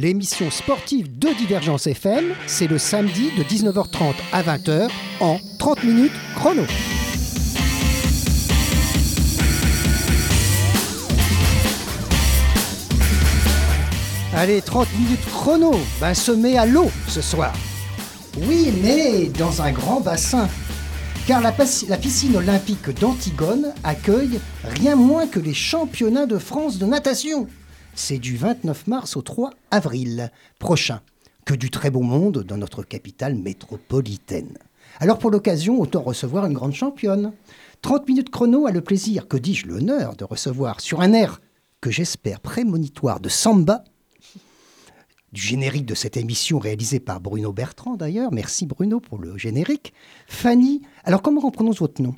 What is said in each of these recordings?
30 minutes chrono, l'émission sportive de Divergence FM, c'est le samedi de 19h30 à 20h en 30 minutes chrono. Allez, 30 minutes chrono, ben se met à l'eau ce soir. Oui, mais dans un grand bassin. Car la, la piscine olympique d'Antigone accueille rien moins que les championnats de France de natation. C'est du 29 mars au 3 avril prochain. Que du très beau monde dans notre capitale métropolitaine. Alors pour l'occasion, autant recevoir une grande championne. 30 minutes chrono a le plaisir, que dis-je, l'honneur de recevoir sur un air que j'espère prémonitoire de samba, du générique de cette émission réalisée par Bruno Bertrand d'ailleurs. Merci Bruno pour le générique. Fanny, alors comment on prononce votre nom?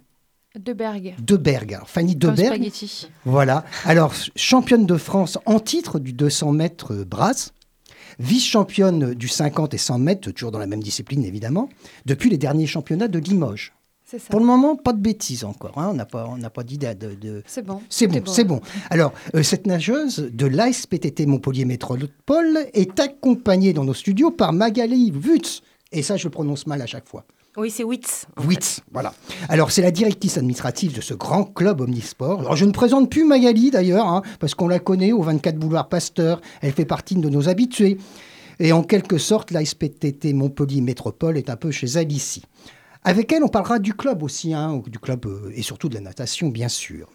De Berg. Deberg. Alors, Fanny Deberg. spaghetti. Voilà. Alors, championne de France en titre du 200 mètres euh, brasse, vice-championne du 50 et 100 mètres, toujours dans la même discipline évidemment, depuis les derniers championnats de Limoges. C'est ça. Pour le moment, pas de bêtises encore. hein. On n'a pas, on n'a pas d'idée de, de- C'est bon. c'est bon, c'est bon. Alors, euh, cette nageuse de l'ASPTT Montpellier Métropole est accompagnée dans nos studios par Magali Wutz. Et ça, je le prononce mal à chaque fois. Oui, c'est Witz. en Witz, voilà. Alors, c'est la directrice administrative de ce grand club omnisport. Alors, je ne présente plus Magali d'ailleurs, hein, parce qu'on la connaît au 24 boulevard Pasteur. Elle fait partie de nos habitués. Et en quelque sorte, l'ASPTT Montpellier Métropole est un peu chez elle ici. Avec elle, on parlera du club aussi, hein, du club euh, et surtout de la natation, bien sûr.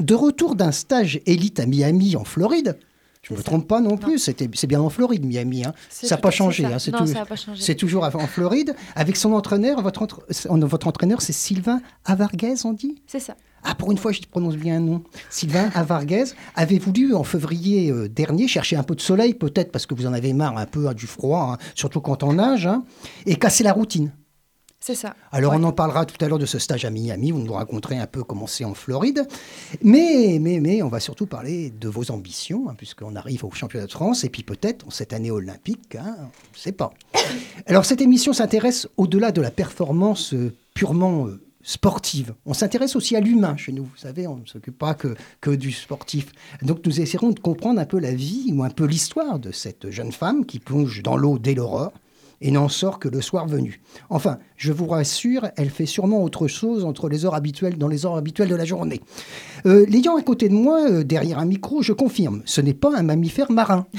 De retour d'un stage élite à Miami, en Floride, je ne me ça. trompe pas non plus, c'est bien en Floride, Miami. hein. Ça n'a pas changé. hein, c'est pas changé. c'est toujours en Floride. Avec son entraîneur, votre, entre- votre entraîneur, c'est Sylvain Avarguez, on dit? C'est ça. ah, pour une fois, je prononce bien un nom. Sylvain Avarguez avait voulu, en février euh, dernier, chercher un peu de soleil, peut-être parce que vous en avez marre un peu hein, du froid, hein, surtout quand on nage, et casser la routine? C'est ça. Alors, Ouais. on en parlera tout à l'heure de ce stage à Miami. Vous nous raconterez un peu comment c'est en Floride. Mais, mais, mais, on va surtout parler de vos ambitions, hein, puisqu'on arrive au championnat de France, et puis peut-être cette année olympique, hein, on ne sait pas. Alors, cette émission s'intéresse au-delà de la performance euh, purement euh, sportive. On s'intéresse aussi à l'humain chez nous. Vous savez, on ne s'occupe pas que, que du sportif. Donc, nous essaierons de comprendre un peu la vie ou un peu l'histoire de cette jeune femme qui plonge dans l'eau dès l'aurore et n'en sort que le soir venu. Enfin, je vous rassure, elle fait sûrement autre chose entre les heures habituelles, dans les heures habituelles de la journée. Euh, L'ayant à côté de moi, euh, derrière un micro, je confirme, ce n'est pas un mammifère marin.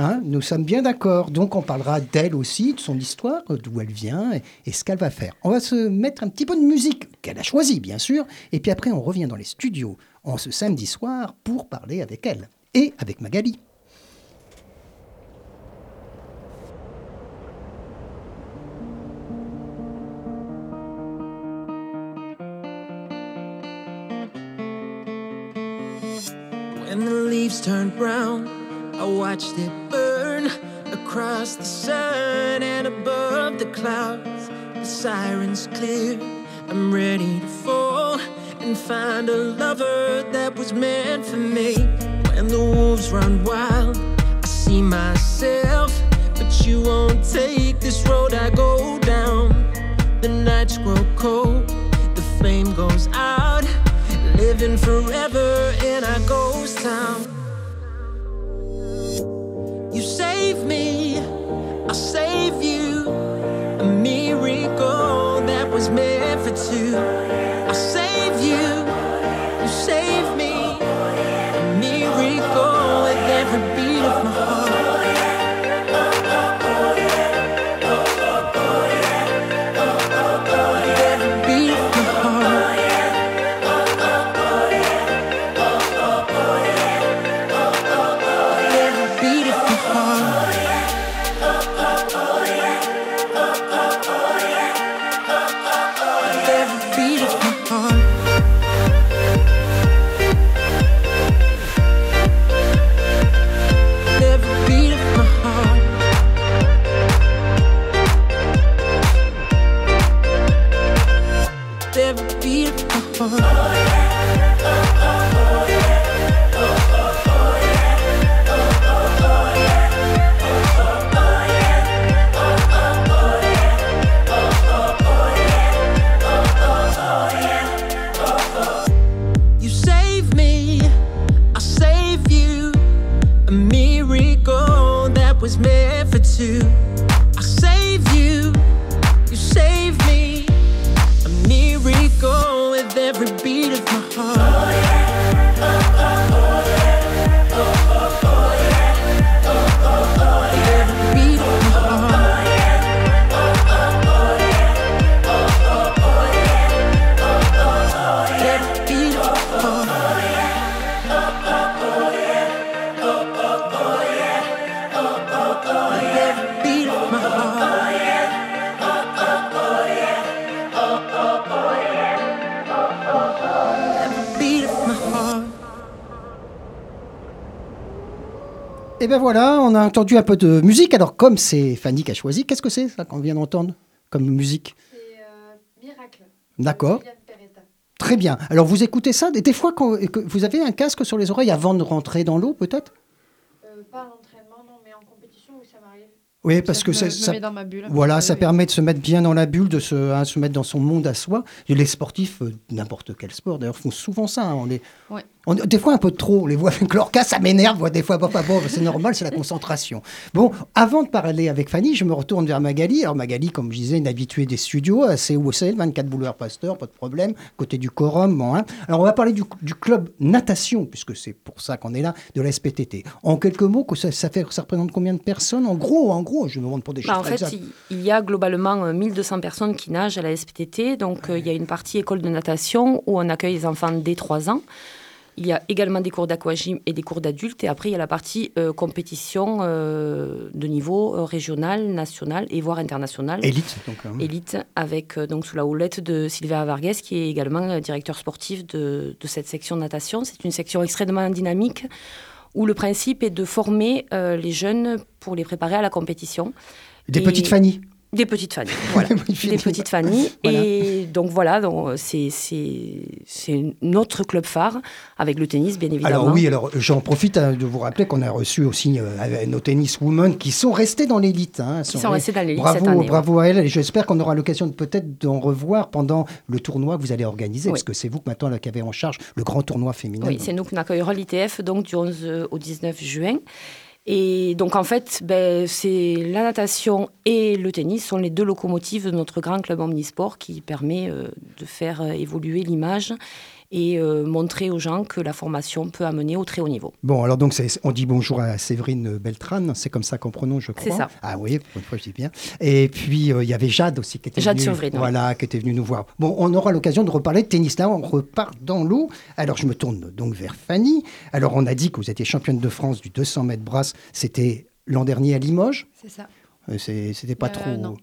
Hein, nous sommes bien d'accord. Donc on parlera d'elle aussi, de son histoire, d'où elle vient et, et ce qu'elle va faire. On va se mettre un petit peu de musique qu'elle a choisie, bien sûr, et puis après on revient dans les studios en ce samedi soir pour parler avec elle et avec Magali. When the leaves turned brown, I watched it burn across the sun and above the clouds. The sirens clear. I'm ready to fall and find a lover that was meant for me. When the wolves run wild, I see myself, but you won't take this road I go down. The nights grow cold, the flame goes out, living forever in a ghost town. Et ben voilà, on a entendu un peu de musique. Alors, comme c'est Fanny qui a choisi, qu'est-ce que c'est ça qu'on vient d'entendre comme musique? C'est Miracle. D'accord. Très bien. Alors, vous écoutez ça? Et des fois, quand, que vous avez un casque sur les oreilles avant de rentrer dans l'eau, peut-être pas à l'entraînement, non, mais en compétition, oui, ça m'arrive. Oui, parce que ça, me, je me ça- mets dans ma bulle. voilà, Euh, ça oui. permet de se mettre bien dans la bulle, de se, hein, se mettre dans son monde à soi. Et les sportifs, euh, n'importe quel sport d'ailleurs, font souvent ça. hein. On on- des fois un peu trop, on les voit avec leur cas, ça m'énerve. Des fois, pas bon, c'est normal, c'est la concentration. Bon, avant de parler avec Fanny, je me retourne vers Magali. Alors Magali, comme je disais, une habituée des studios, c'est où c'est, le 24 boulevard Pasteur, pas de problème, côté du quorum. Bon, hein. Alors on va parler du, du club natation, puisque c'est pour ça qu'on est là, de la SPTT. En quelques mots, que ça, ça, fait, ça représente combien de personnes En gros, en gros, je me demande pour des Bah, chiffres en fait, exacts. il, y a globalement euh, 1200 personnes qui nagent à la SPTT. Donc, euh, il y a une partie école de natation où on accueille les enfants dès 3 ans. Il y a également des cours d'aquagym et des cours d'adultes. Et après, il y a la partie euh, compétition euh, de niveau euh, régional, national et voire international. Élite, donc. hein. Élite, avec euh, donc sous la houlette de Sylvia Vargas, qui est également euh, directeur sportif de, de cette section de natation. C'est une section extrêmement dynamique où le principe est de former euh, les jeunes pour les préparer à la compétition. Des Et- petites Fanny. Des petites familles, voilà. des petites familles. Voilà. Et donc voilà, c'est, notre club phare, avec le tennis, bien évidemment. Alors oui, alors j'en profite hein, de vous rappeler qu'on a reçu aussi euh, nos tennis women qui sont restés dans l'élite. Hein, Ils sont restés dans l'élite bravo, cette année. bravo à elles. Et j'espère qu'on aura l'occasion de peut-être d'en revoir pendant le tournoi que vous allez organiser, Oui. parce que c'est vous maintenant là, qui avez en charge le grand tournoi féminin. Oui, c'est nous qui accueillerons l'ITF donc du 11 au 19 juin. Et donc en fait, ben, c'est la natation et le tennis sont les deux locomotives de notre grand club omnisport qui permet euh, de faire euh, évoluer l'image et euh, montrer aux gens que la formation peut amener au très haut niveau. Bon, alors donc on dit bonjour à Séverine Beltrane, c'est comme ça qu'on prononce, je crois. C'est ça. Ah oui, pour une fois je dis bien. Et puis euh, il y avait Jade aussi qui était Jade venue, oui. voilà, qui était venue nous voir. Bon, on aura l'occasion de reparler de tennis. Là, on repart dans l'eau. Alors je me tourne donc vers Fanny. Alors on a dit que vous étiez championne de France du 200 mètres brasse. C'était l'an dernier à Limoges. C'est ça. Euh, C'était pas Euh, trop.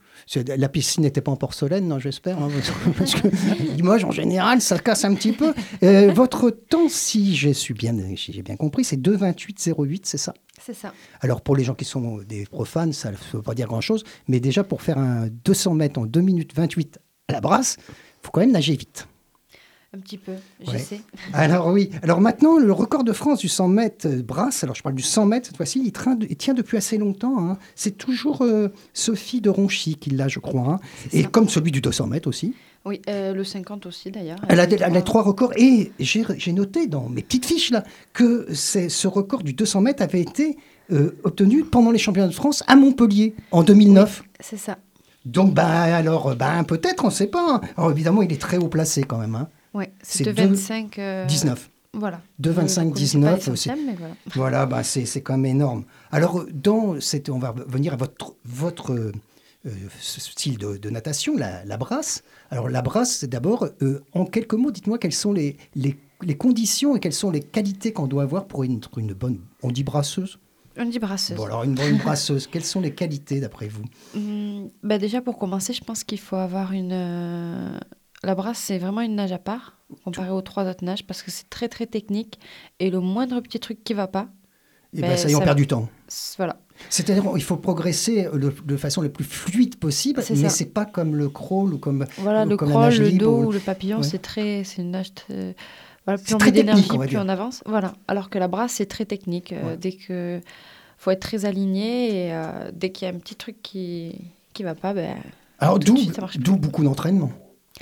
La piscine n'était pas en porcelaine, non, j'espère. hein, parce que Limoges, en général, ça casse un petit peu. Euh, votre temps, si j'ai bien, si j'ai bien compris, c'est 2,28,08, c'est ça? C'est ça. Alors, pour les gens qui sont des profanes, ça ne veut pas dire grand-chose. Mais déjà, pour faire un 200 mètres en 2 minutes 28 à la brasse, il faut quand même nager vite. Un petit peu, Ouais. j'essaie. Alors oui. Alors maintenant, le record de France du 100 mètres euh, brasse, alors je parle du 100 mètres cette fois-ci, il, traîne- il tient depuis assez longtemps. hein. C'est toujours euh, Sophie de Ronchy qui l'a, je crois. hein. Et ça. comme celui du 200 mètres aussi. Oui, euh, le 50 aussi d'ailleurs. Elle a, fait elle a trois records. Et j'ai noté dans mes petites fiches là que ce record du 200 mètres avait été euh, obtenu pendant les championnats de France à Montpellier en 2009. C'est ça. Donc, ben, alors, ben, peut-être, on ne sait pas. hein. Alors, évidemment, il est très haut placé quand même. Hein. Oui, C'est de deux- 25. euh, 19. Voilà. 2, 25, Je connaissais 19, pas c'est- l'essentiel, mais voilà. Voilà, ben, c'est c'est quand même énorme. Alors, dans cette, on va venir à votre, votre euh, style de, de natation, la, la brasse. Alors, la brasse, c'est d'abord, euh, en quelques mots, dites-moi quelles sont les, les, les conditions et quelles sont les qualités qu'on doit avoir pour être une bonne. On dit brasseuse? On dit brasseuse. Bon, alors, une bonne brasseuse, quelles sont les qualités d'après vous? Hum, bah déjà, pour commencer, je pense qu'il faut avoir une. euh, La brasse, c'est vraiment une nage à part, comparé aux trois autres nages, parce que c'est très, très technique. Et le moindre petit truc qui va pas, Eh ben, Ben, ça y est, on ça- perd du temps. voilà. C'est-à-dire il faut progresser le- de façon la plus fluide possible, mais c'est pas comme le crawl ou comme Voilà, ou le comme la crawl, nage le libre dos ou- ou le papillon, Ouais. c'est très, c'est une nage très- voilà, plus on met d'énergie, plus on avance. Voilà. Alors que la brasse, c'est très technique. euh, Ouais. Dès que faut être très aligné et euh, dès qu'il y a un petit truc qui qui va pas, ben Alors d'où beaucoup d'entraînement.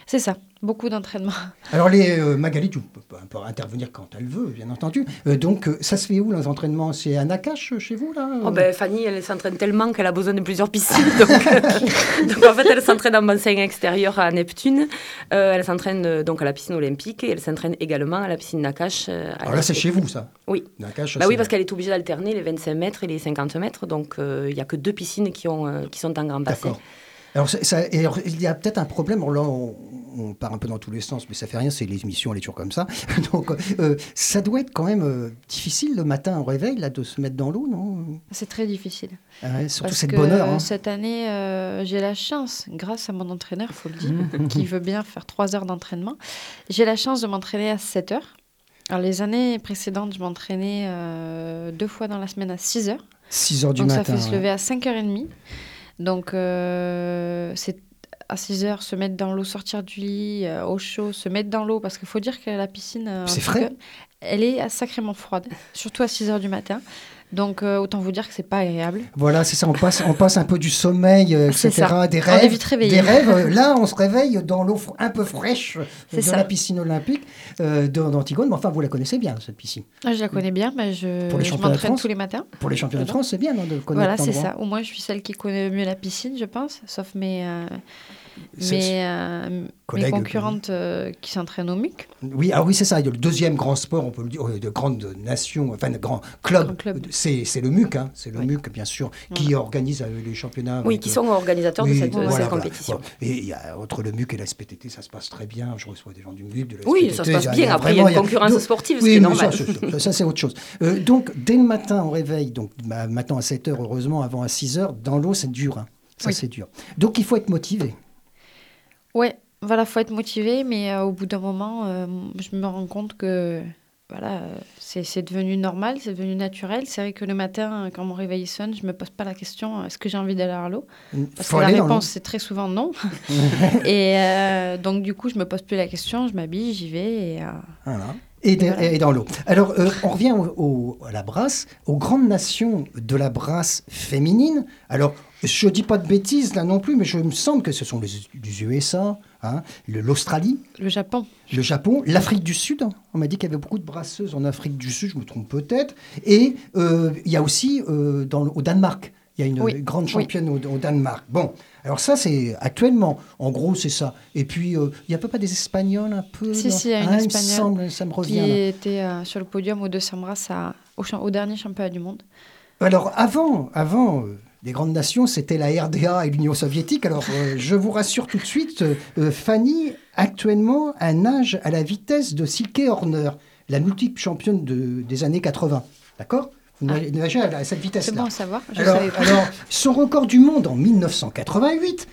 C'est ça, beaucoup d'entraînement. Alors, les euh, Magali, tu peux, peut intervenir quand elle veut, bien entendu. Euh, donc, euh, ça se fait où, les entraînements? C'est à Nakache, chez vous, là oh, ben, Fanny, elle s'entraîne tellement qu'elle a besoin de plusieurs piscines. Donc, donc en fait, elle s'entraîne en bassin extérieur à Neptune. elle s'entraîne donc à la piscine olympique et elle s'entraîne également à la piscine Nakache. Alors là, c'est chez vous, ça? Oui. Nakache, bah oui, parce qu'elle est obligée d'alterner les 25 mètres et les 50 mètres. Donc, il n'y a que deux piscines qui, ont, qui sont en grand bassin. D'accord. Alors, ça, il y a peut-être un problème. Là, on, on, part un peu dans tous les sens, mais ça fait rien. C'est les émissions, elle est toujours comme ça. Donc, euh, ça doit être quand même euh, difficile le matin au réveil là de se mettre dans l'eau, non? C'est très difficile. Ah surtout Parce cette que bonne heure. Hein. Cette année, euh, j'ai la chance, grâce à mon entraîneur, faut le dire, qui veut bien faire trois heures d'entraînement. J'ai la chance de m'entraîner à 7 heures. Alors, les années précédentes, je m'entraînais deux fois dans la semaine à 6 heures. 6 heures du Donc matin. ça fait se lever à 5h30. Donc euh, c'est à 6 heures se mettre dans l'eau, sortir du lit euh, au chaud, se mettre dans l'eau, parce qu'il faut dire que la piscine, euh, C'est frais. elle est sacrément froide, surtout à 6 heures du matin. Donc euh, autant vous dire que c'est pas agréable. Voilà, c'est ça, on passe, on passe un peu du sommeil, euh, etc., ça. des On rêves. est vite réveillé. Des rêves. euh, Là, on se réveille dans l'eau un peu fraîche C'est de ça. la piscine olympique euh, d'Antigone. Mais enfin, vous la connaissez bien, cette piscine. Ah, je la connais bien, mais je, Pour les je m'entraîne France tous les matins. Pour les championnats de France, c'est bien non, de connaître Voilà, c'est ça. Au moins, je suis celle qui connaît mieux la piscine, je pense, sauf mes, euh, mes, euh, mes Collègues, concurrentes euh, qui s'entraînent au MUC. Oui, ah oui, c'est ça. Le deuxième grand sport, on peut le dire, euh, de grande nation, enfin de grand club, Grand club. c'est c'est le MUC, hein, c'est le Oui. MUC bien sûr, qui organise euh, les championnats. Oui, avec, qui euh, sont organisateurs oui, de cette, de voilà, cette voilà. compétition. Bon. Et il y a, entre le MUC et la SPTT, ça se passe très bien. Je reçois des gens du MUC, de la Oui, SPTT, ça se passe bien. Après, il y a une concurrence donc- sportive, oui, qui est mais normal. Ça, c'est autre chose. Euh, donc, dès le matin au réveil, donc bah, maintenant à 7 heures, heureusement, avant à 6 heures, dans l'eau, c'est dur. hein. Ça, Oui. c'est dur. Donc, il faut être motivé. Ouais, voilà, faut être motivé, mais euh, au bout d'un moment, euh, je me rends compte que voilà, euh, c'est c'est devenu normal, c'est devenu naturel. C'est vrai que le matin, quand mon réveil sonne, je me pose pas la question est-ce que j'ai envie d'aller à l'eau? Parce faut que la réponse, c'est très souvent non. et euh, donc, du coup, je me pose plus la question, je m'habille, j'y vais. Et, Voilà. Et, de- Voilà. et dans l'eau. Alors, euh, on revient au- au- à la brasse, aux grandes nations de la brasse féminine. Alors, je dis pas de bêtises là non plus, mais je me semble que ce sont les, les USA, hein, l'Australie, le Japon, le Japon, l'Afrique du Sud. On m'a dit qu'il y avait beaucoup de brasseuses en Afrique du Sud, je me trompe peut-être. Et euh, il y a aussi euh, dans, au Danemark. Il y a une Oui, grande oui. championne au, au Danemark. Bon, alors ça, c'est actuellement. En gros, c'est ça. Et puis, euh, il n'y a pas des Espagnols un peu Si, si, il y a une Ah, Espagnole semble, ça me revient. qui là. était euh, sur le podium au 200 brasses à- au, au dernier championnat du monde. Alors avant, avant les grandes nations, c'était la RDA et l'Union soviétique. Alors euh, je vous rassure tout de suite, euh, euh, Fanny actuellement a nage à la vitesse de Silke Horner, la multiple championne de- des années 80. D'accord? Vous Ah. nagez- à, à cette C'est vitesse-là. bon à savoir, je Alors, savais pas. alors, son record du monde en 1988,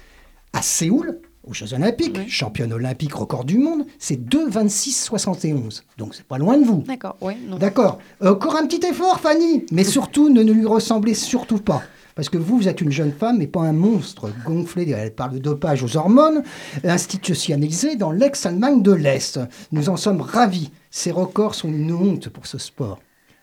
à Séoul, aux Jeux Olympiques, Oui. championne olympique, record du monde, c'est 2,26,71. Donc c'est pas loin de vous. D'accord, oui. D'accord. Encore un petit effort, Fanny. Mais surtout, ne, ne lui ressemblez surtout pas. Parce que vous, vous êtes une jeune femme, mais pas un monstre gonflé. Elle parle de dopage aux hormones, institutionnalisé dans l'ex-Allemagne de l'Est. Nous en sommes ravis. Ces records sont une honte pour ce sport.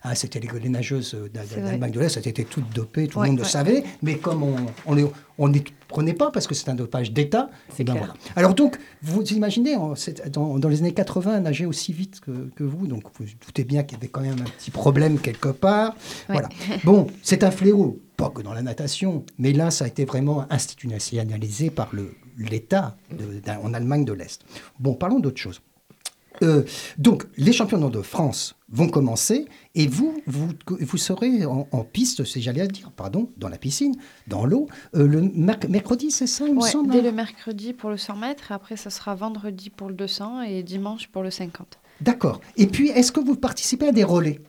Ah, c'était les, les nageuses vrai. d'Allemagne de l'Est, elles étaient toutes dopées, tout le Ouais, monde le savait. Mais comme on on les- on ne les prenait pas parce que c'est un dopage d'État, C'est eh ben voilà. Alors donc, vous imaginez, en- dans, dans les années 80, nager aussi vite que, que vous, donc vous doutez bien qu'il y avait quand même un petit problème quelque part. Ouais. Voilà. Bon, c'est un fléau, pas que dans la natation, mais là, ça a été vraiment institutionnalisé par l'État en Allemagne de l'Est. Bon, parlons d'autre chose. Euh, donc, les championnats de France vont commencer et vous, vous, vous serez en, en piste, c'est j'allais dire, pardon, dans la piscine, dans l'eau, euh, le merc- mercredi, c'est ça, il me semble dès hein le mercredi pour le 100 mètres, après ça sera vendredi pour le 200 et dimanche pour le 50. D'accord. Et puis, est-ce que vous participez à des relais?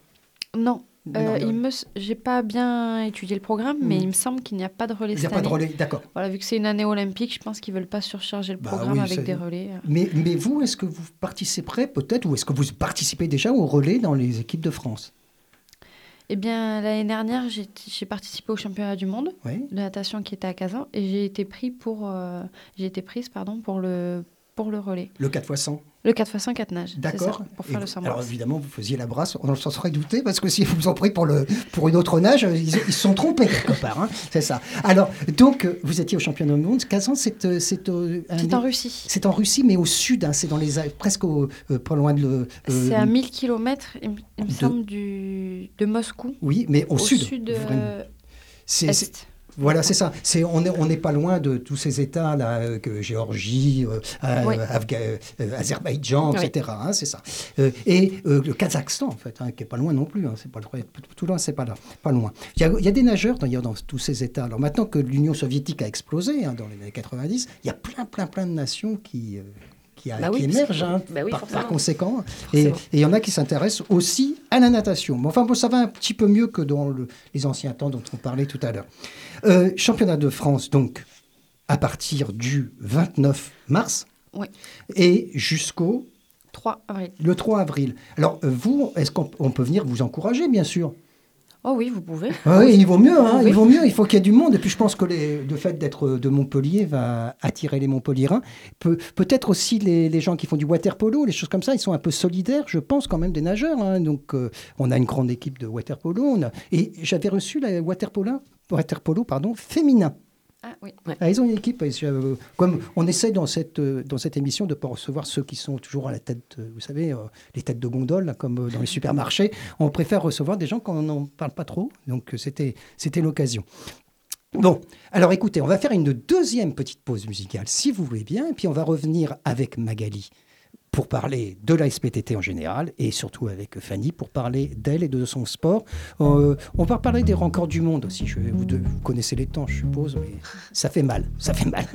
Non, euh, il me, j'ai pas bien étudié le programme, mais Mm. il me semble qu'il n'y a pas de relais Il n'y a pas de relais, d'accord. Voilà, vu que c'est une année olympique, je pense qu'ils veulent pas surcharger le Bah programme oui, avec des relais. euh. Mais, mais vous, est-ce que vous participerez peut-être, ou est-ce que vous participez déjà au relais dans les équipes de France? Eh bien, l'année dernière, j'ai j'ai participé au championnat du monde Oui. de natation qui était à Kazan et j'ai été pris pour, euh, j'ai été prise pardon pour le pour le relais. Le 4 x 100 Le 4x100, 4 nages. D'accord. ça, Pour Et faire le vous- 100 Alors évidemment, vous faisiez la brasse, on s'en serait douté, parce que si vous vous en prenez pour, le, pour une autre nage, ils, ils se sont trompés quelque part. hein. C'est ça. Alors, donc, vous étiez au championnat du monde. Kazan, c'est euh, c'est, euh, C'est en Russie. C'est en Russie, mais au sud, hein, c'est dans les presque au- euh, pas loin de. euh, C'est à 1000 km, il, me- me de- semble, du, de Moscou. Oui, mais au, Au sud. sud, euh, C'est- c'est- est. Voilà, c'est ça. C'est on n'est on pas loin de tous ces États là, euh, que Géorgie, euh, euh, Oui. Afga- euh, Azerbaïdjan, Oui. etc. hein, c'est ça. Euh, et le Kazakhstan, en fait, hein, qui est pas loin non plus. hein, c'est pas loin- tout loin, c'est pas là, pas loin. Il y a, il y a des nageurs d'ailleurs dans tous ces États. Alors maintenant que l'Union soviétique a explosé dans les années 90, il y a plein, plein, plein de nations qui. Euh, qui, a- Bah oui, qui hein, bah oui, par, conséquent. Et il y en a qui s'intéressent aussi à la natation. Mais enfin, bon, ça va un petit peu mieux que dans le- les anciens temps dont on parlait tout à l'heure. Euh, championnat de France, donc, à partir du 29 mars Oui. et jusqu'au 3 avril. le 3 avril. Alors, vous, est-ce qu'on on peut venir vous encourager, bien sûr? Oh oui, vous pouvez. Ah Oui, il vaut mieux, hein, Oui. il vaut mieux, il faut qu'il y ait du monde. Et puis je pense que les- le fait d'être de Montpellier va attirer les Montpelliérains. Peut, peut-être aussi les, les gens qui font du water polo, les choses comme ça, ils sont un peu solidaires, je pense, quand même, des nageurs. hein. Donc euh, on a une grande équipe de water polo. on a- Et j'avais reçu la water polo, water polo pardon, féminin. Ah. Ah, ils ont une équipe. euh, comme on essaie dans cette, euh, dans cette émission de ne pas recevoir ceux qui sont toujours à la tête, euh, vous savez, les têtes de gondole, comme dans les supermarchés. On préfère recevoir des gens qu'on n'en parle pas trop. Donc c'était l'occasion. Bon, alors écoutez, on va faire une deuxième petite pause musicale, si vous voulez bien, et puis on va revenir avec Magali pour parler de la SPTT en général, et surtout avec Fanny pour parler d'elle et de son sport. Euh, on va parler des records du monde aussi. Je, vous, connaissez les temps, je suppose, mais ça fait mal, ça fait mal.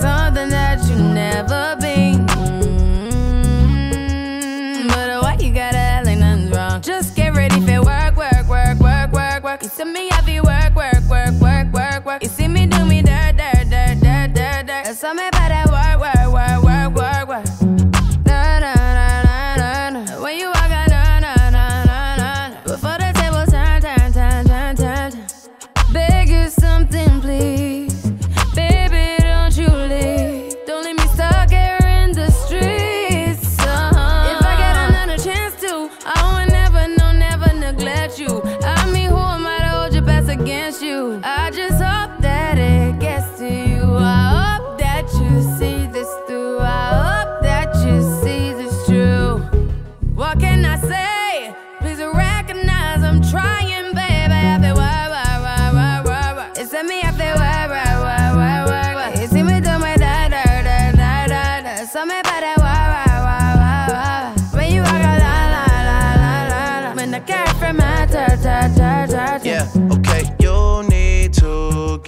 something that you never been.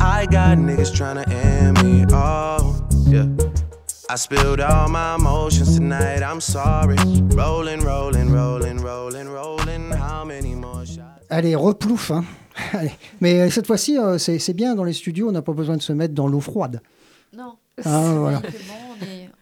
I got niggas tryna end me. Oh, yeah. I spilled all my emotions tonight. I'm sorry. Rolling, rolling, rolling, rolling, rolling. How many more shots? Allez, replouf. hein. Allez. Mais euh, cette fois-ci, euh, c'est c'est bien dans les studios, on n'a pas besoin de se mettre dans l'eau froide. Non. Ah, voilà. C'est bon,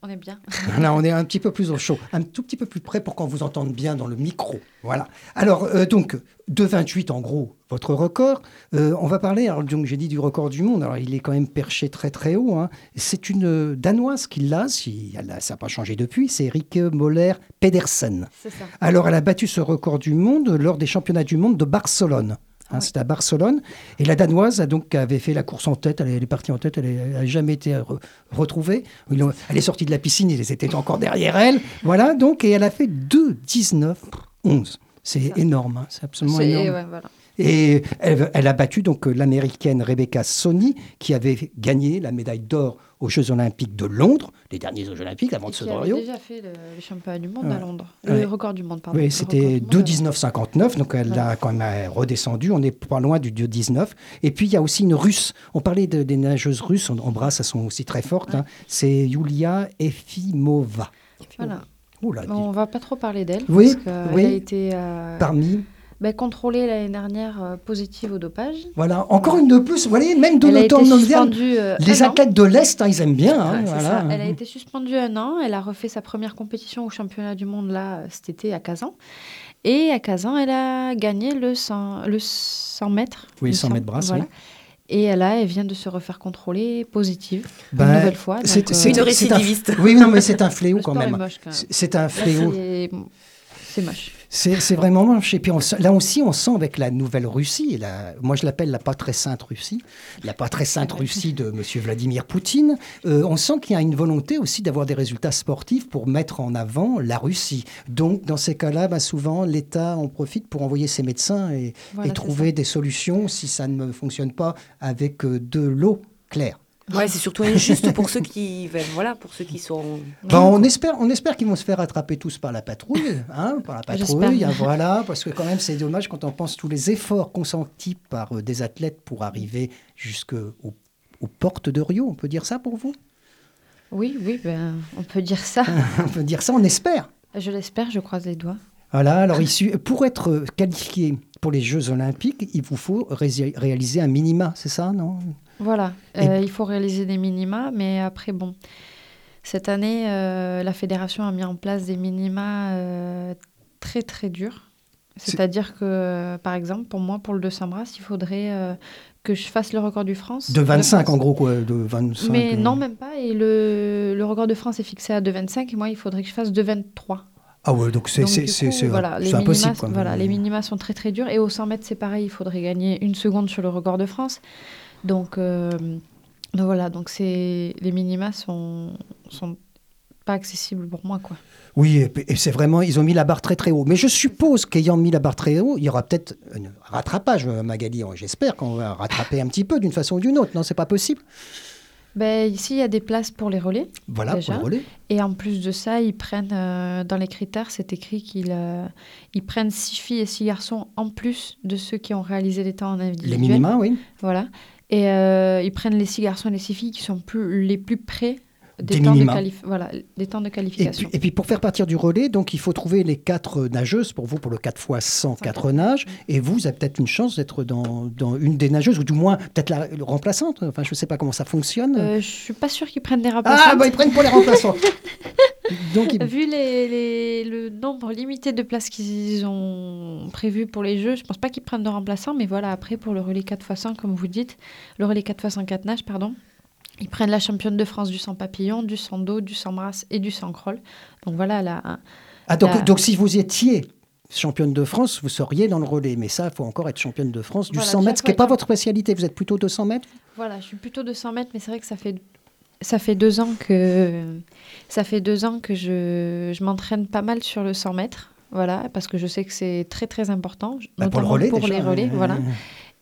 on est, bien. Là, on est un petit peu plus au chaud, un tout petit peu plus près pour qu'on vous entende bien dans le micro. Voilà. Alors, euh, donc, 2,28 en gros, votre record. Euh, on va parler, alors, donc, j'ai dit du record du monde, alors il est quand même perché très très haut. hein. C'est une euh, Danoise qui l'a, si elle a- ça n'a pas changé depuis, c'est Rike Moller Pedersen. C'est ça. Alors, elle a battu ce record du monde lors des championnats du monde de Barcelone. Hein, Ouais. C'était à Barcelone. Et la Danoise a donc avait fait la course en tête. Elle est, elle est partie en tête. Elle n'a jamais été re- retrouvée. Elle est sortie de la piscine. Ils étaient encore derrière elle. Voilà. Donc, et elle a fait 2, 19, 11. C'est énorme. hein, C'est absolument énorme. ouais, voilà. Et elle, elle a battu donc l'américaine Rebecca Sony, qui avait gagné la médaille d'or aux Jeux Olympiques de Londres, les derniers Jeux Olympiques avant Et de ceux de Rio. déjà fait le, le championnat du monde Ouais. à Londres. Ouais. Le record du monde, pardon. Oui, c'était à 2,1959, donc elle Ouais. a quand même euh, redescendu. On n'est pas loin du 2,19. Et puis il y a aussi une russe. On parlait de- des nageuses russes, on embrasse, elles sont aussi très fortes. hein. C'est Yulia Efimova. Voilà. On va pas trop parler d'elle. Oui, parce qu'elle oui. a été euh, parmi. Ben, contrôlée l'année dernière euh, positive au dopage. Voilà, encore une de plus. Vous voyez, même de été temps euh, les an. athlètes de l'Est, hein, ils aiment bien. hein, Ouais, c'est voilà. ça. Elle a été suspendue un an. Elle a refait sa première compétition au championnat du monde là cet été à Kazan. Et à Kazan, elle a gagné le 100, le 100 mètres. Oui, il me 100 mètres brasse, Voilà. oui. Et là, elle vient de se refaire contrôler positive Ben, une nouvelle fois. euh, c'est- Une un-. Oui, non, mais c'est un fléau quand même. C'est- un fléau. c'est- C'est moche. C'est vraiment moche. Et puis on là aussi, on sent avec la nouvelle Russie, la- moi je l'appelle la pas très sainte Russie, la pas très sainte Russie de M. Vladimir Poutine, euh, on sent qu'il y a une volonté aussi d'avoir des résultats sportifs pour mettre en avant la Russie. Donc dans ces cas-là, bah, souvent l'État en profite pour envoyer ses médecins et, Voilà, et c'est trouver des solutions si ça ne fonctionne pas avec euh, de l'eau claire. Ouais, c'est surtout injuste pour ceux qui, ben, voilà, pour ceux qui sont. Ben, on espère, on espère qu'ils vont se faire attraper tous par la patrouille, hein, par la patrouille, hein, voilà, parce que quand même c'est dommage quand on pense tous les efforts consentis par euh, des athlètes pour arriver jusqu'aux aux portes de Rio, on peut dire ça pour vous? Oui, oui, ben, on peut dire ça. On peut dire ça, on espère. Je l'espère, je croise les doigts. Voilà, alors issu, pour être qualifié pour les Jeux Olympiques, il vous faut ré- réaliser un minima, c'est ça, non? Voilà, euh, il faut réaliser des minima, mais après, bon, cette année, euh, la fédération a mis en place des minima euh, très très durs. C'est- C'est-à-dire que, par exemple, pour moi, pour le 200 brasses, il faudrait que je fasse le record du France. De 25 France. en gros, quoi, de 25. Mais non, même pas. Et le, le record de France est fixé à 2,25 et moi, il faudrait que je fasse 2,23. Ah ouais, donc c'est voilà, impossible. Voilà, les minima sont très très durs. Et au 100 mètres, c'est pareil, il faudrait gagner une seconde sur le record de France. Donc, euh, donc voilà, donc c'est les minima sont, sont pas accessibles pour moi. quoi. Oui, et, c'est vraiment, ils ont mis la barre très très haut. Mais je suppose qu'ayant mis la barre très haut, il y aura peut-être un rattrapage, euh, Magali. J'espère qu'on va rattraper un petit peu d'une façon ou d'une autre. Non, c'est pas possible. Ben, ici, il y a des places pour les relais. Voilà, Déjà. pour le relais. Et en plus de ça, ils prennent, euh, dans les critères, c'est écrit qu'ils euh, ils prennent six filles et six garçons en plus de ceux qui ont réalisé les temps en individuel. Les minima, oui. Voilà. Et euh, ils prennent les six garçons et les six filles qui sont plus, les plus près des, Des temps, de minima. qualif- voilà, des temps de Et qualification. puis, et puis pour faire partir du relais, donc il faut trouver les quatre nageuses, pour vous, pour le 4 x 100, 4 nages. Et vous, vous avez peut-être une chance d'être dans, dans une des nageuses, ou du moins peut-être la remplaçante. Enfin, je ne sais pas comment ça fonctionne. Euh, je suis pas sûre qu'ils prennent des remplaçants. ah, bah ils prennent pour les remplaçants. donc, ils- Vu les, les- le nombre limité de places qu'ils ont prévu pour les Jeux, je pense pas qu'ils prennent de remplaçants, mais voilà, après pour le relais 4x100, comme vous dites, le relais 4x100 4 nages, pardon, ils prennent la championne de France du 100 papillon, du 100 dos, du 100 brasse et du 100 crawl. Donc voilà, la, Ah, donc, La- donc si vous étiez championne de France, vous seriez dans le relais. Mais ça, il faut encore être championne de France du Voilà, 100 déjà, mètres, ce qui n'est pas votre spécialité. Vous êtes plutôt 200 mètres? Voilà, je suis plutôt de 100 mètres, mais c'est vrai que ça fait, ça fait deux ans que, ça fait deux ans que je, je m'entraîne pas mal sur le 100 mètres. Voilà, parce que je sais que c'est très très important, Bah, pour le relais, pour les relais. Voilà.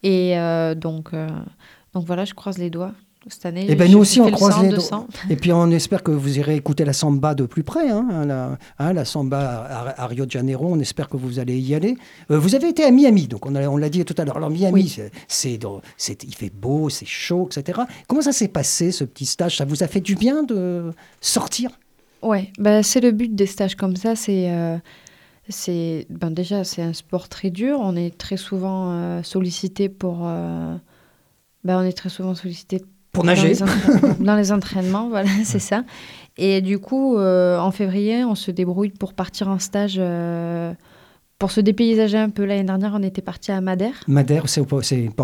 Et euh, donc, euh, donc voilà, je croise les doigts cette année. Eh ben, nous aussi, on croise 100, les 200. Et puis on espère que vous irez écouter la samba de plus près, hein, la, hein, la samba à, à Rio de Janeiro. On espère que vous allez y aller. Euh, vous avez été à Miami, donc on, a- on l'a dit tout à l'heure. Alors Miami, Oui. c'est, c'est il fait beau, c'est chaud, etc. Comment ça s'est passé ce petit stage? Ça vous a fait du bien de sortir? Ouais, bah, c'est le but des stages comme ça. C'est, euh, c'est, ben déjà, c'est un sport très dur. On est très souvent euh, sollicité pour, euh, ben, on est très souvent sollicité Pour dans nager. les, dans les entraînements, voilà, c'est ça. Et du coup, euh, en février, on se débrouille pour partir en stage, euh, pour se dépaysager un peu. L'année dernière, on était parti à Madère. Madère, c'est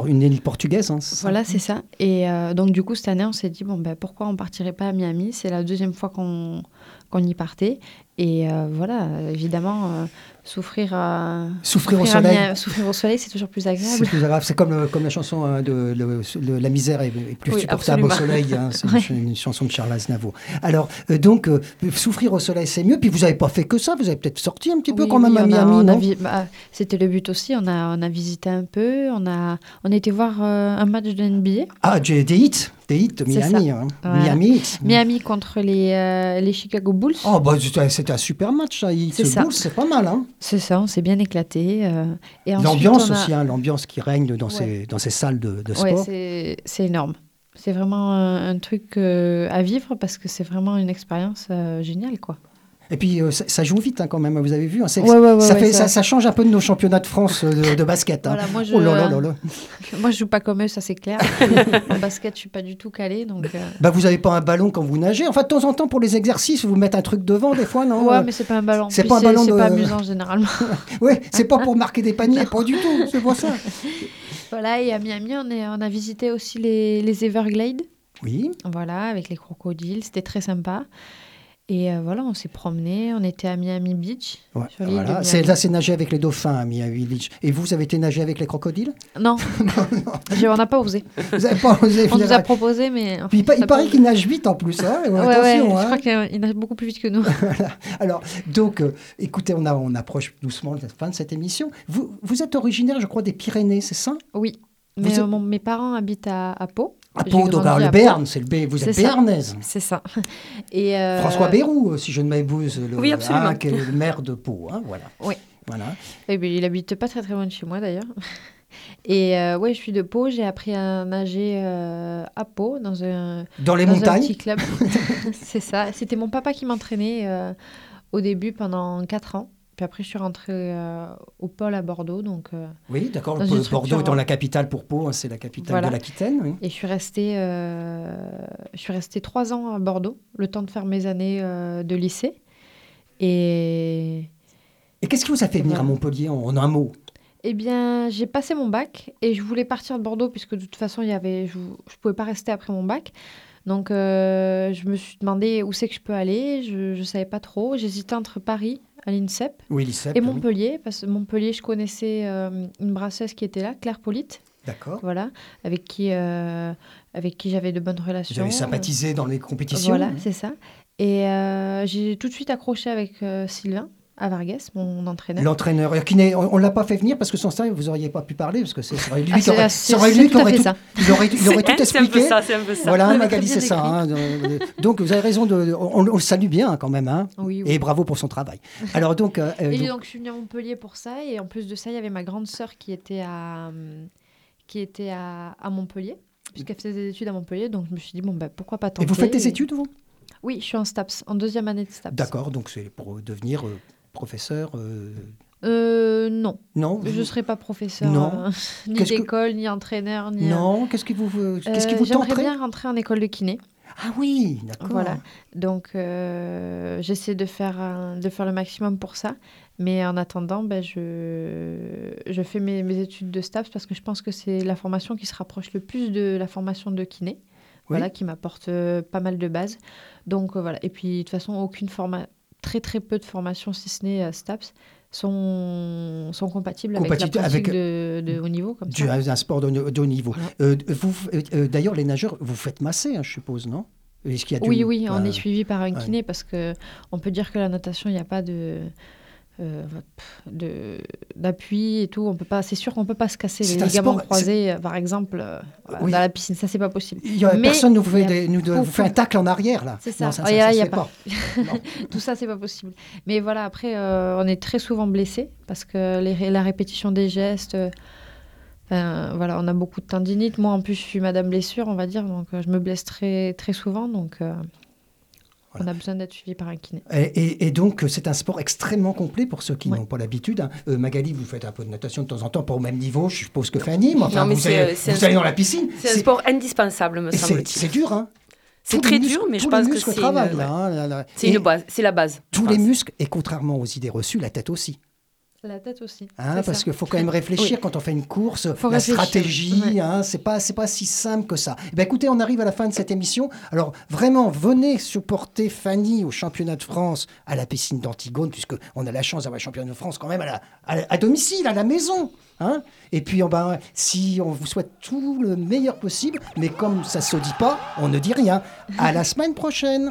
une île portugaise. hein, Voilà, c'est ça. Et euh, donc, du coup, cette année, on s'est dit, bon, ben, pourquoi on partirait pas à Miami? C'est la deuxième fois qu'on qu'on y partait. Et voilà, évidemment, souffrir, à- Souffrir au souffrir soleil. Souffrir au soleil, c'est toujours plus C'est agréable. plus. C'est comme, euh, comme la chanson hein, de le- le- La misère est, est plus Oui, supportable au soleil. hein, c'est une Ouais. ch- une, chanson de Charles Aznavour. Alors, euh, donc, euh, souffrir au soleil, c'est mieux. Puis vous n'avez pas fait que ça. Vous avez peut-être sorti un petit peu Oui, quand même à Miami, bah, C'était le but aussi. On a, on a visité un peu. On a, on a été voir euh, un match de NBA. Ah, des hits. Des hits Miami. hein. Miami Hits. Miami contre les, euh, les Chicago Bulls. Oh, bah, c'était un super match, ça. Hits C'est ça. Bulls, c'est pas mal. Hein. C'est ça, on s'est bien éclaté. euh, et L'ambiance a- aussi, hein, l'ambiance qui règne dans, Ouais. ces, dans ces salles de, de Ouais, sport. c'est c'est énorme. C'est vraiment un, un truc euh, à vivre parce que c'est vraiment une expérience euh, géniale, quoi. Et puis, euh, ça, ça joue vite hein, quand même, vous avez vu. hein, c'est- Ouais, ouais, ouais, ça, ouais, fait, ça- ça, ça change un peu de nos championnats de France euh, de, de basket. hein. Voilà, moi, je, Oh là là là là. moi, je joue pas comme eux, ça c'est clair. en basket, je suis pas du tout calée, donc. euh, Bah, vous n'avez pas un ballon quand vous nagez. Enfin, de temps en temps, pour les exercices, vous mettez un truc devant, des fois, non Ouais, Euh, mais c'est pas un ballon. c'est pas un ballon C'est de- pas amusant généralement. Ouais, c'est pas pour marquer des paniers, pas du tout. C'est pour ça. voilà, et à Miami, on, est, on a visité aussi les, les Everglades. Oui. Voilà, avec les crocodiles, c'était très sympa. Et euh, voilà, on s'est promené, on était à Miami Beach. Ouais, voilà. C'est, là, c'est nager avec les dauphins à Miami Beach. Et vous, vous avez été nager avec les crocodiles? Non, J'ai- on n'a pas osé. Vous n'avez pas osé On nous a proposé, mais. Puis il, paraît pas qu'ils nagent vite en plus. Hein Ouais, ouais, Attention. je hein. crois qu'il nage beaucoup plus vite que nous. Alors, donc, euh, écoutez, on, a, on approche doucement la fin de cette émission. Vous, vous êtes originaire, je crois, des Pyrénées, c'est ça? Oui. Mais êtes- euh, mon- mes parents habitent à, à Pau. À J'ai Pau, donc alors, le. Béarn, c'est le B. Vous êtes béarnaise. C'est ça. Et euh, François Bérou, euh, si je ne m'abuse, le, Oui, hein, qui est le maire de Pau. hein, voilà. Oui. Voilà. eh ben, il habite pas très très loin de chez moi d'ailleurs. Et euh, ouais, je suis de Pau. J'ai appris à nager euh, à Pau dans un, Dans les dans un petit club. c'est ça. C'était mon papa qui m'entraînait au début pendant 4 ans. Puis après, je suis rentrée euh, au pôle à Bordeaux. Donc, euh, Oui, d'accord. Bordeaux structure, étant la capitale pour Pau, hein, c'est la capitale Voilà. de l'Aquitaine. oui. Et je suis restée, euh, je suis restée trois ans à Bordeaux, le temps de faire mes années euh, de lycée. Et Et qu'est-ce qui vous a fait venir à. Montpellier en, en un mot? Eh bien, j'ai passé mon bac et je voulais partir de Bordeaux puisque de toute façon, il y avait, je ne pouvais pas rester après mon bac. Donc, euh, je me suis demandé où c'est que je peux aller. Je ne savais pas trop. J'hésitais entre Paris, à l'INSEP, Oui, et oui. Montpellier. Parce que Montpellier, je connaissais euh, une brasseuse qui était là, Claire Polite, D'accord. voilà, avec qui, euh, avec qui j'avais de bonnes relations. avez sympathisé dans les compétitions Voilà, c'est ça. Et euh, j'ai tout de suite accroché avec Sylvain à Vargas, mon entraîneur. L'entraîneur, euh, qui n'est- on ne l'a pas fait venir parce que sans ça, vous n'auriez pas pu parler, parce que c'est- ça aurait lui Ah, qui c'est- aurait, c'est- ça aurait c'est lui tout aurait fait tout, ça. il aurait, il aurait tout C'est un peu expliqué. ça, c'est un peu ça. Voilà, Magali, c'est ça. hein, donc, vous avez raison, de, on, on le salue bien quand même. hein, Oui, oui. et bravo pour son travail. Alors, donc, euh, euh, Et donc- donc, je suis venue à Montpellier pour ça. Et en plus de ça, il y avait ma grande sœur qui était à, qui était à, à Montpellier, puisqu'elle faisait des études à Montpellier. Donc, je me suis dit, bon, bah, pourquoi pas tenter et vous faites des Et- études, vous? Oui, je suis en STAPS, en deuxième année de STAPS. D'accord, donc c'est pour devenir euh, professeur. euh, Euh, non, non je ne serai pas professeur, Non. euh, ni que- d'école, ni entraîneur, ni. Non, qu'est-ce qui vous, euh, qu'est-ce qui Euh, vous J'aimerais bien rentrer en école de kiné. Ah oui, d'accord. Voilà. Donc, euh, j'essaie de faire, un- de faire le maximum pour ça. Mais en attendant, ben, je, je fais mes, mes études de STAPS parce que je pense que c'est la formation qui se rapproche le plus de la formation de kiné. Oui. Voilà, qui m'apporte euh, pas mal de bases. Donc, euh, voilà. Et puis, de toute façon, aucune forma très, très peu de formations, si ce n'est euh, STAPS, sont, sont compatibles, Compatibles avec la pratique de, de haut niveau. Comme Du, ça. un sport de, de haut niveau. Voilà. Euh, vous, euh, euh, D'ailleurs, les nageurs, vous faites masser, hein, je suppose, non? Y a du- Oui, oui, on euh, est suivi par un kiné parce que on peut dire que la natation, il n'y a pas de euh, d'appui et tout. On peut pas. C'est sûr qu'on peut pas se casser les ligaments sport- croisés, euh, par exemple, euh, Oui. dans la piscine. Ça, c'est pas possible. Il y a, Mais personne ne vous fait, a des- nous, vous fait un tacle en arrière, là. C'est ça. Non, ça, ça, ça y a pas. Tout ça, c'est pas possible. Mais voilà, après, euh, on est très souvent blessé parce que les la répétition des gestes. euh, voilà, on a beaucoup de tendinite. Moi, en plus, je suis madame blessure, on va dire, donc euh, je me blesse très, très souvent. Donc, euh, On a besoin d'être suivi par un kiné. Et, et- et donc, euh, c'est un sport extrêmement complet pour ceux qui Ouais. n'ont pas l'habitude. hein. Euh, Magali, vous faites un peu de natation de temps en temps, pas au même niveau, je suppose que Fanny, mais enfin, Non, mais vous, c'est, allez, euh, vous un- allez dans la piscine. C'est un sport indispensable, me semble-t-il. c'est dur, hein C'est très dur, muscles- mais je pense que c'est une, là, hein, c'est Et une base. C'est la base. Tous les muscles, et contrairement aux idées reçues, la tête aussi. La tête aussi. Hein, parce qu'il faut quand même réfléchir quand on fait une course, Faut la réfléchir, stratégie, hein, c'est pas c'est pas si simple que ça. Eh ben, écoutez, on arrive à la fin de cette émission. Alors vraiment, venez supporter Fanny au championnat de France à la piscine d'Antigone, puisque on a la chance d'avoir le championnat de France quand même à, la- à- à domicile, à la maison. Hein Et puis, on, ben, si on vous souhaite tout le meilleur possible, mais comme ça se dit pas, on ne dit rien. À la semaine prochaine.